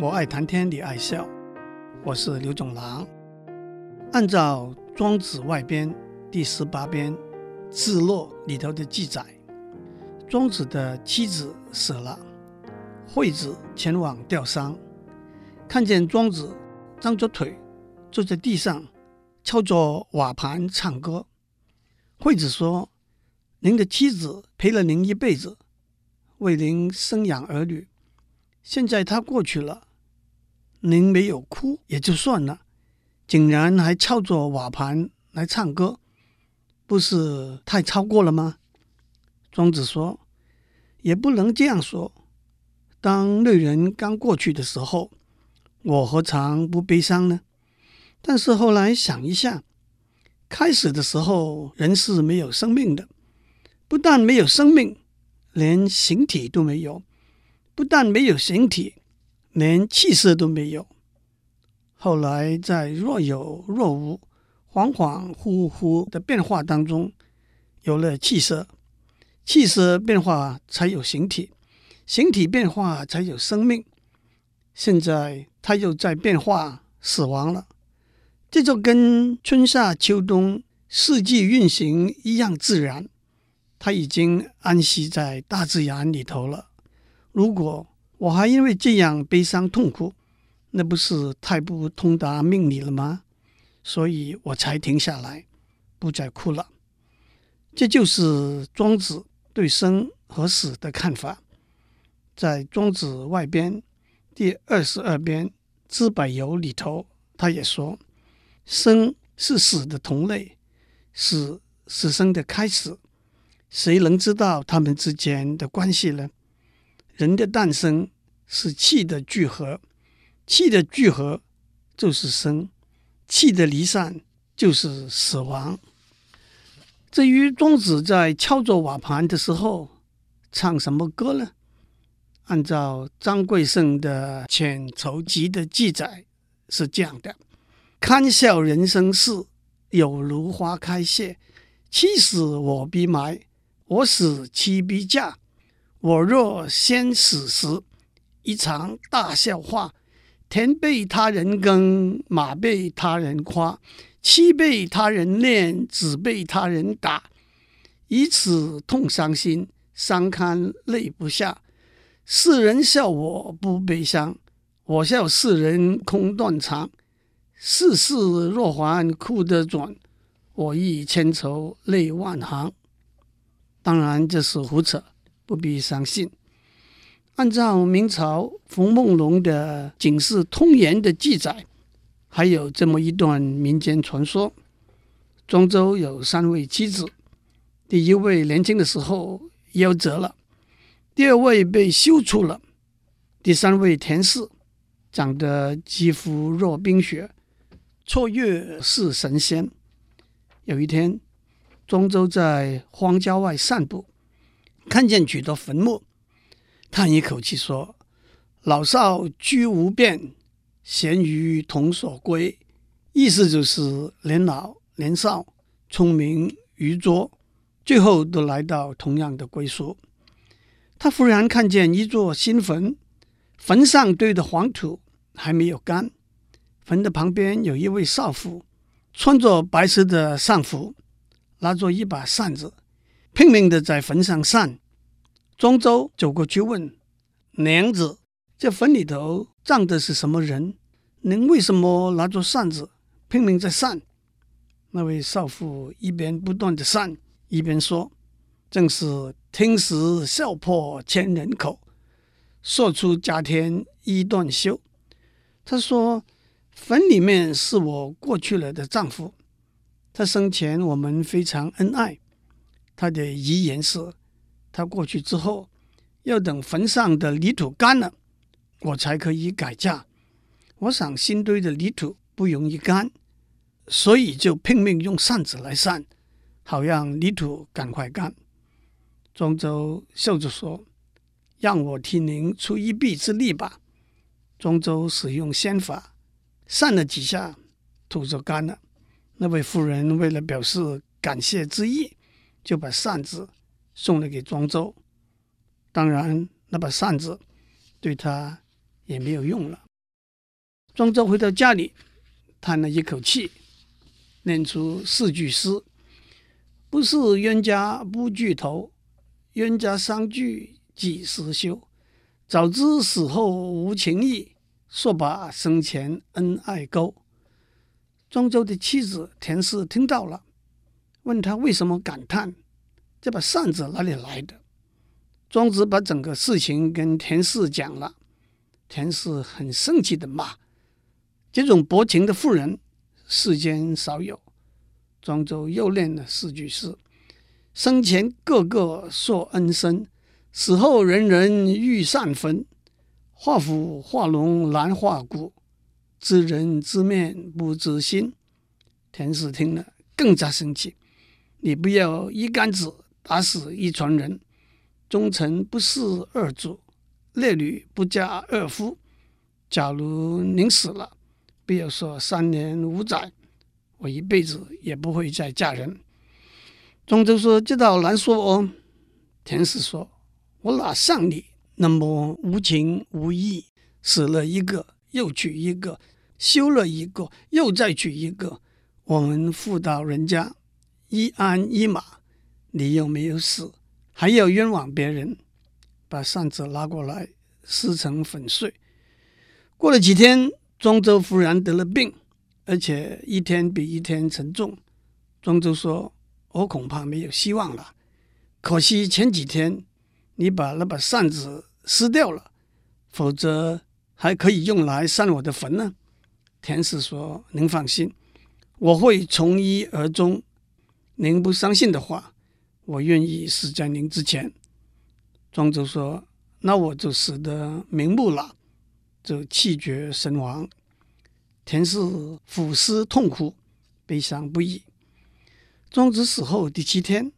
我爱谈天，你爱笑，我是刘总郎。按照《庄子外编》第十八编《至洛》里头的记载，庄子的妻子死了，惠子前往吊丧，看见庄子张着腿坐在地上，敲着瓦盘唱歌。惠子说：“您的妻子陪了您一辈子，为您生养儿女，现在他过去了，您没有哭也就算了。”竟然还敲着瓦盘来唱歌，不是太超过了吗？庄子说：“也不能这样说。当那人刚过去的时候，我何尝不悲伤呢？但是后来想一下，开始的时候人是没有生命的，不但没有生命，连形体都没有；不但没有形体，连气色都没有。”后来，在若有若无、恍恍惚惚的变化当中，有了气色，气色变化才有形体，形体变化才有生命。现在他又在变化，死亡了。这就跟春夏秋冬四季运行一样自然。他已经安息在大自然里头了。如果我还因为这样悲伤痛苦，那不是太不通达命理了吗？所以我才停下来，不再哭了。这就是庄子对生和死的看法。在《庄子外编》第二十二编《资柏游》里头，他也说：“生是死的同类，死是生的开始。谁能知道他们之间的关系呢？人的诞生是气的聚合。”气的聚合就是生，气的离散就是死亡。至于庄子在敲着瓦盘的时候唱什么歌呢？按照张贵胜的《浅愁集》的记载是这样的：“堪笑人生事，有如花开谢。气死我必埋，我死妻必嫁。我若先死时，一场大笑话。”田被他人耕，马被他人夸，妻被他人恋，子被他人打，以此痛伤心，伤堪泪不下。世人笑我不悲伤，我笑世人空断肠。世事若还哭得转，我亦千愁泪万行。当然这是胡扯，不必相信。按照明朝冯梦龙的《警世通言》的记载，还有这么一段民间传说：庄周有三位妻子，第一位年轻的时候夭折了，第二位被休出了，第三位田氏长得肌肤若冰雪，绰约似神仙。有一天，庄周在荒郊外散步，看见许多坟墓。叹一口气说：“老少居无变，咸鱼同所归。”意思就是年老年少、聪明愚拙，最后都来到同样的归宿。他忽然看见一座新坟，坟上堆的黄土还没有干，坟的旁边有一位少妇，穿着白色的丧服，拿着一把扇子，拼命的在坟上扇。庄周走过去问娘子：“这坟里头葬的是什么人？您为什么拿着扇子拼命在扇？”那位少妇一边不断的扇，一边说：“正是听时笑破千人口，说出家天衣断袖。”她说：“坟里面是我过去了的丈夫，他生前我们非常恩爱。他的遗言是。”他过去之后，要等坟上的泥土干了，我才可以改嫁。我想新堆的泥土不容易干，所以就拼命用扇子来扇，好让泥土赶快干。庄周笑着说：“让我替您出一臂之力吧。”庄周使用仙法，扇了几下，土就干了。那位妇人为了表示感谢之意，就把扇子。送了给庄周，当然那把扇子对他也没有用了。庄周回到家里，叹了一口气，念出四句诗：“不是冤家不聚头，冤家相聚几时休？早知死后无情义，说把生前恩爱勾。”庄周的妻子田氏听到了，问他为什么感叹，这把扇子哪里来的？庄子把整个事情跟田氏讲了，田氏很生气的骂。这种薄情的妇人，世间少有。庄周又念了四句诗：“生前个个说恩深，死后人人欲善分。画虎画龙难画骨，知人知面不知心。”田氏听了更加生气：“你不要一竿子打死一船人，忠臣不嗣二主，烈女不嫁二夫。假如您死了。”不要说三年五载，我一辈子也不会再嫁人。庄周说：“这倒难说哦。”田氏说：“我哪像你那么无情无义，死了一个又娶一个，休了一个又再娶一个。我们妇道人家一鞍一马，你又没有死，还要冤枉别人，把扇子拿过来撕成粉碎。过了几天。”庄周忽然得了病，而且一天比一天沉重。庄周说：“我恐怕没有希望了。可惜前几天你把那把扇子撕掉了，否则还可以用来扇我的坟呢。”田氏说：“您放心，我会从一而终。您不相信的话，我愿意死在您之前。”庄周说：“那我就死得瞑目了。”就气绝身亡，田氏抚尸痛哭，悲伤不已。庄子死后第七天，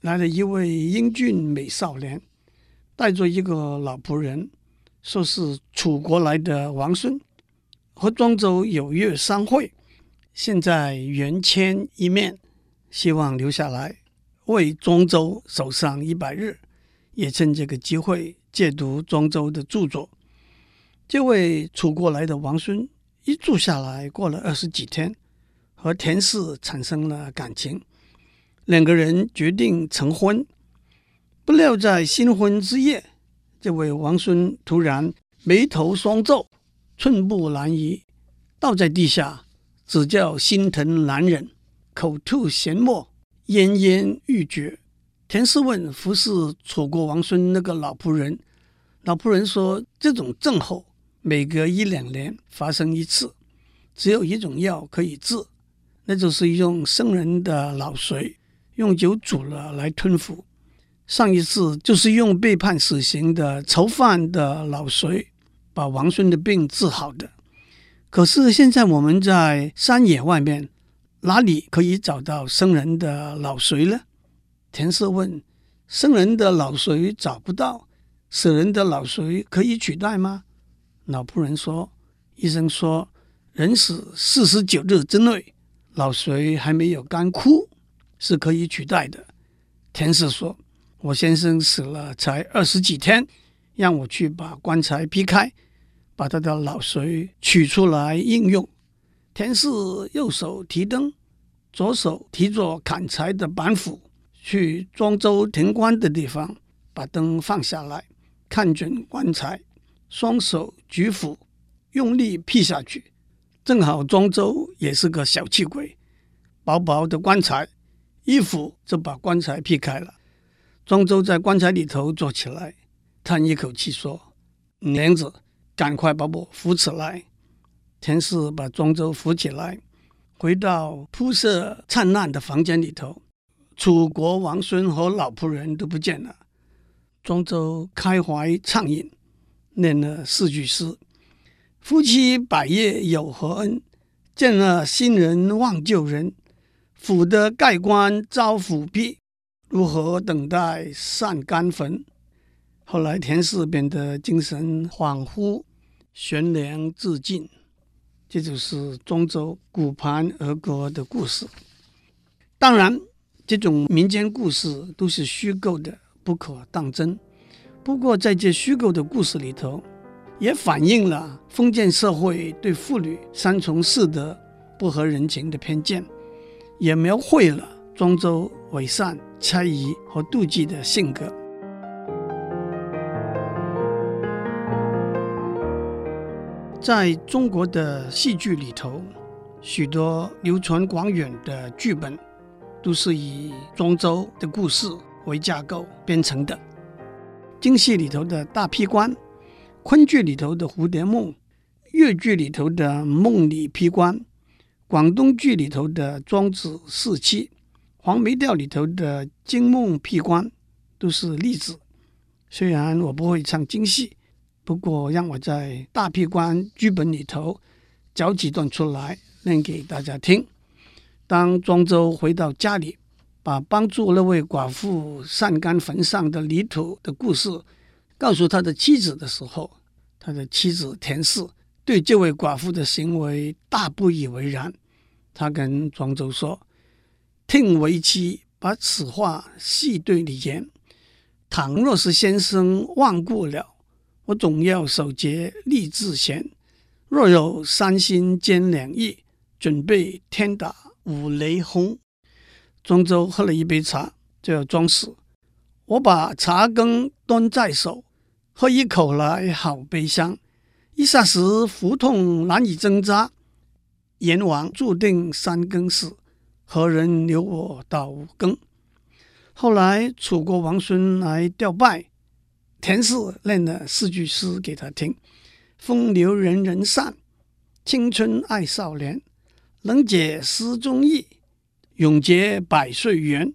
来了一位英俊美少年，带着一个老仆人，说是楚国来的王孙，和庄周有约相会，现在缘牵一面，希望留下来为庄周守上一百日，也趁这个机会借读庄周的著作。这位楚国来的王孙一住下来，过了二十几天，和田氏产生了感情，两个人决定成婚。不料在新婚之夜，这位王孙突然眉头双皱，寸步难移，倒在地下，只叫心疼难忍，口吐涎沫，奄奄欲绝。田氏问服侍楚国王孙那个老仆人，老仆人说：“这种症候。”每隔一两年发生一次，只有一种药可以治，那就是用生人的脑髓用酒煮了来吞服。上一次就是用被判死刑的囚犯的脑髓把王孙的病治好的。可是现在我们在山野外面，哪里可以找到生人的脑髓呢？田氏问：“生人的脑髓找不到，死人的脑髓可以取代吗？”老仆人说：“医生说，人死四十九日之内，脑髓还没有干枯，是可以取代的。”田氏说：“我先生死了才二十几天，让我去把棺材劈开，把他的脑髓取出来应用。”田氏右手提灯，左手提着砍柴的板斧，去庄周停棺的地方，把灯放下来，看准棺材。双手举斧，用力劈下去，正好庄周也是个小气鬼，薄薄的棺材，一斧就把棺材劈开了。庄周在棺材里头坐起来，叹一口气说：“娘子，赶快把我扶起来。”田氏把庄周扶起来，回到铺设灿烂的房间里头，楚国王孙和老仆人都不见了。庄周开怀畅饮。念了四句诗：“夫妻百夜有何恩？见了新人忘旧人。斧得盖棺遭斧劈，如何等待善干坟？”后来田氏变得精神恍惚，悬梁自尽。这就是庄周骨盘而歌的故事。当然，这种民间故事都是虚构的，不可当真。不过，在这虚构的故事里头，也反映了封建社会对妇女三从四德不合人情的偏见，也描绘了庄周伪善、猜疑和妒忌的性格。在中国的戏剧里头，许多流传广远的剧本都是以庄周的故事为架构编成的。京戏里头的大劈关，昆剧里头的蝴蝶梦，粤剧里头的梦里劈关，广东剧里头的庄子四妻，黄梅调里头的惊梦劈关，都是例子。虽然我不会唱京戏。不过，让我在大劈关剧本里头找几段出来念给大家听。当庄周回到家里，把帮助那位寡妇散干坟上的泥土的故事告诉他的妻子的时候，他的妻子田氏对这位寡妇的行为大不以为然。他跟庄周说：“听为妻把此话细对你言，倘若是先生忘故了。”我总要守节立志贤，若有三心兼两意，准备天打五雷轰。庄周喝了一杯茶，就要装死。我把茶羹端在手，喝一口来好悲伤。一霎时腹痛难以挣扎，阎王注定三更死，何人留我到五更？后来楚国王孙来吊拜。田氏念了四句诗给他听：“风流人人善，青春爱少年。能解诗中意，永结百岁缘。”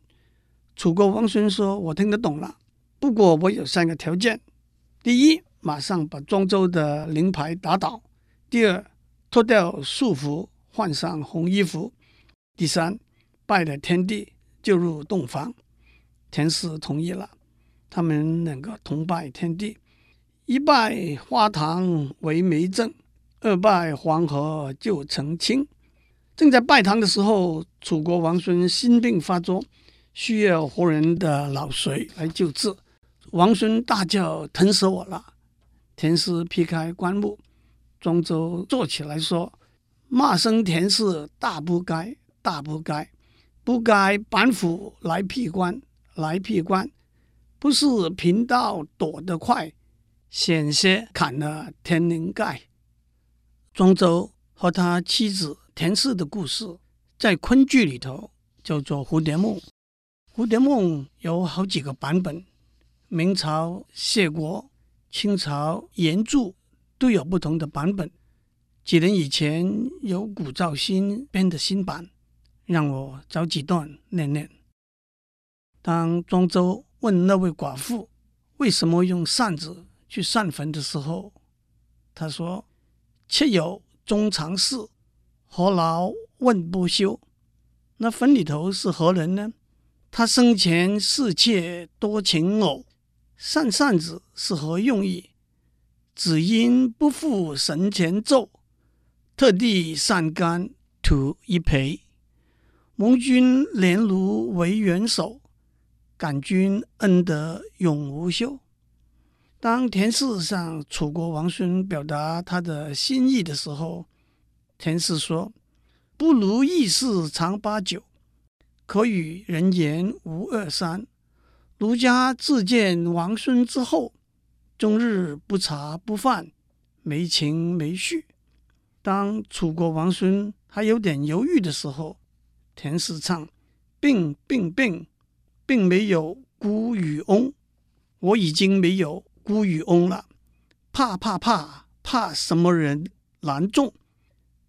楚国王孙说：“我听得懂了，不过我有三个条件：第一，马上把庄周的灵牌打倒；第二，脱掉束缚，换上红衣服；第三，拜了天地就入洞房。”田氏同意了。他们两个同拜天地，一拜花堂为媒正，二拜黄河就成亲。正在拜堂的时候，楚国王孙心病发作，需要活人的脑髓来救治。王孙大叫：“疼死我了！”田氏劈开棺木，庄周坐起来说：“骂声田氏大不该，大不该，不该板斧来劈棺，来劈棺。”不是贫道躲得快，险些砍了天灵盖。庄周和他妻子田氏的故事，在昆剧里头叫做《蝴蝶梦》。蝴蝶梦有好几个版本，明朝谢国、清朝严著都有不同的版本。几年以前有古兆新编的新版，让我找几段念念。当庄周。问那位寡妇为什么用扇子去扇坟的时候，他说：“妾有衷肠事，何劳问不休？”那坟里头是何人呢？他生前侍妾多情偶，扇扇子是何用意？只因不负神前奏，特地散乾图一赔。蒙君怜如为元首。感君恩德永无休。当田氏向楚国王孙表达他的心意的时候，田氏说：“不如意事常八九，可与人言无二三。儒家自见王孙之后，终日不茶不饭，没情没绪。”当楚国王孙还有点犹豫的时候，田氏唱：“病病病。”并没有孤与翁，我已经没有孤与翁了。怕怕怕怕什么人拦住？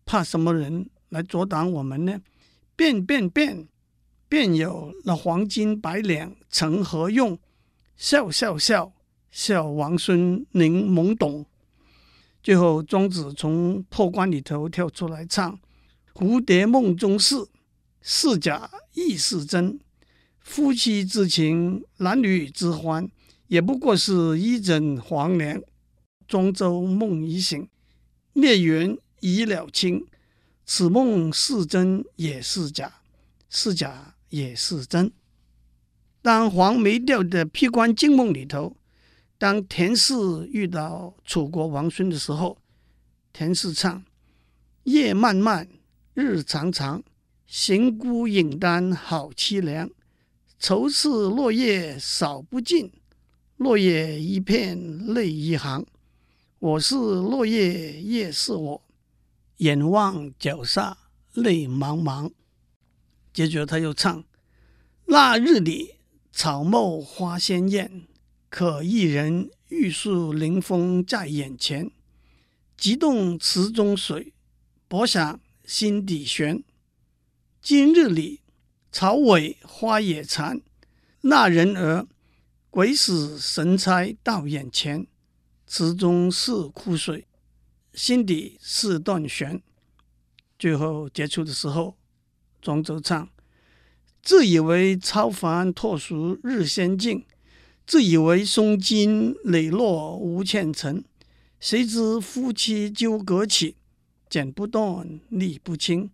怕什么人来阻挡我们呢？变变变，变有了黄金百两成何用？笑笑笑笑，王孙您懵懂。最后，庄子从破棺里头跳出来唱：蝴蝶梦中事，是假亦是真。夫妻之情，男女之欢，也不过是一枕黄粱。庄周梦已醒，孽缘已了清。此梦是真也是假，是假也是真。当黄梅调的《披冠惊梦》里头，当田氏遇到楚国王孙的时候，田氏唱：“夜漫漫，日长长，行孤影单好凄凉。愁似落叶扫不尽，落叶一片泪一行。我是落叶叶是我，眼望脚下泪茫茫。”接着他又唱：“那日里，草木花鲜艳，可一人玉树临风在眼前。急动池中水，薄响心底弦。今日里，草萎花也残，那人儿鬼使神差到眼前。池中是枯水，心底是断弦。”最后结束的时候。庄周唱：“自以为超凡脱俗日先尽，自以为松金磊落无欠尘。谁知夫妻纠葛起，剪不断，理不清。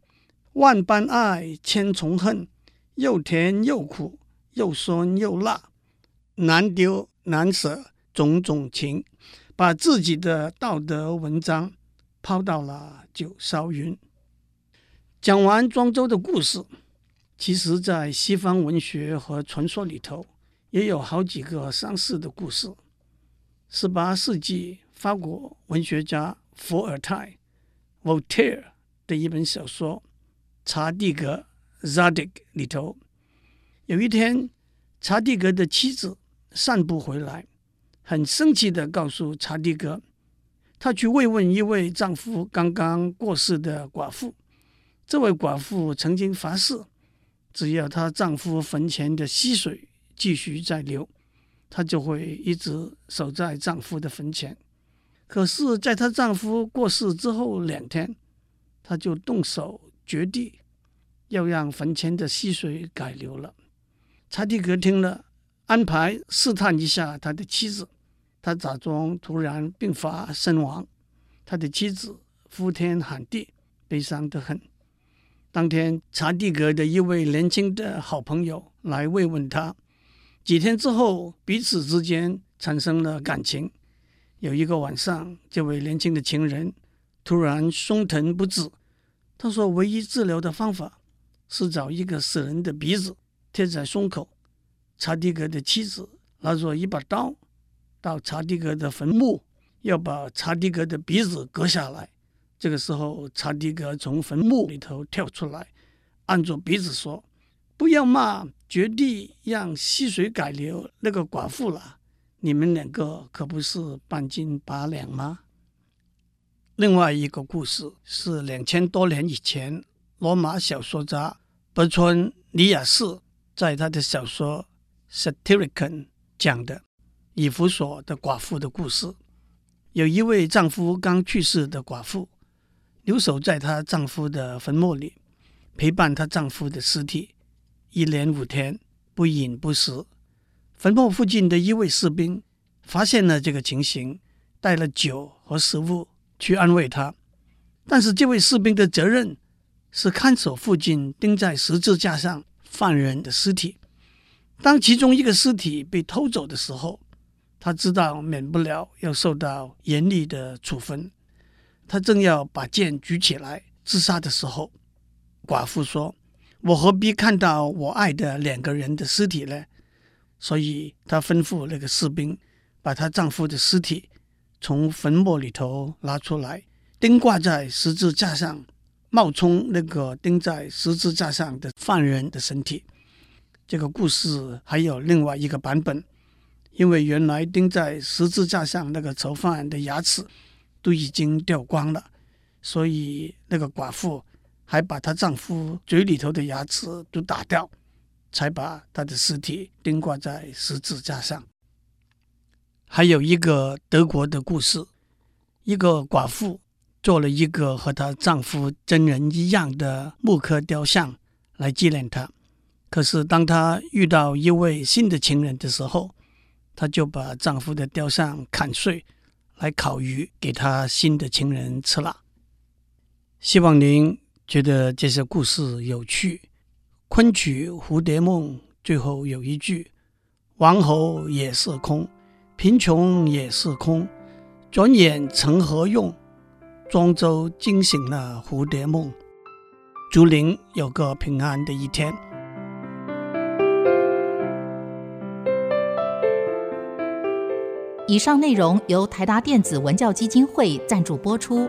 万般爱，千重恨，又甜又苦，又酸又辣，难丢难舍，种种情。把自己的道德文章抛到了九霄云。”讲完庄周的故事，其实，在西方文学和传说里头，也有好几个相似的故事。十八世纪法国文学家伏尔泰 （Voltaire） 的一本小说《查蒂格》（Zadig） 里头，有一天，查蒂格的妻子散步回来，很生气地告诉查蒂格，她去慰问一位丈夫刚刚过世的寡妇。这位寡妇曾经发誓，只要她丈夫坟前的溪水继续在流，她就会一直守在丈夫的坟前。可是，在她丈夫过世之后两天，她就动手掘地要让坟前的溪水改流了。查蒂格听了，安排试探一下他的妻子，他假装突然病发身亡。他的妻子呼天喊地，悲伤得很。当天，查蒂格的一位年轻的好朋友来慰问他。几天之后，彼此之间产生了感情。有一个晚上，这位年轻的情人突然胸疼不止。他说，唯一治疗的方法是找一个死人的鼻子贴在胸口。查蒂格的妻子拿着一把刀到查蒂格的坟墓，要把查蒂格的鼻子割下来。这个时候，查蒂格从坟墓里头跳出来，按住鼻子说：“不要骂决定让溪水改流那个寡妇了，你们两个可不是半斤八两吗？”另外一个故事是两千多年以前，罗马小说家伯川尼亚斯在他的小说《Satyricon》讲的以弗所的寡妇的故事。有一位丈夫刚去世的寡妇。留守在她丈夫的坟墓里，陪伴她丈夫的尸体，一连五天不饮不食。坟墓附近的一位士兵发现了这个情形，带了酒和食物去安慰她。但是这位士兵的责任是看守附近钉在十字架上犯人的尸体。当其中一个尸体被偷走的时候，他知道免不了要受到严厉的处分。他正要把剑举起来自杀的时候，寡妇说：“我何必看到我爱的两个人的尸体呢？”所以，她吩咐那个士兵把她丈夫的尸体从坟墓里头拿出来，钉挂在十字架上，冒充那个钉在十字架上的犯人的身体。这个故事还有另外一个版本，因为原来钉在十字架上那个囚犯的牙齿。都已经掉光了，所以那个寡妇还把她丈夫嘴里头的牙齿都打掉，才把她的尸体钉挂在十字架上。还有一个德国的故事，一个寡妇做了一个和她丈夫真人一样的木刻雕像来纪念他。可是当她遇到一位新的情人的时候，她就把丈夫的雕像砍碎。来烤鱼给她新的情人吃了。希望您觉得这些故事有趣。昆曲《蝴蝶梦》最后有一句：“王侯也是空，贫穷也是空，转眼成何用？庄周惊醒了蝴蝶梦。竹林有个平安的一天。以上内容由台达电子文教基金会赞助播出。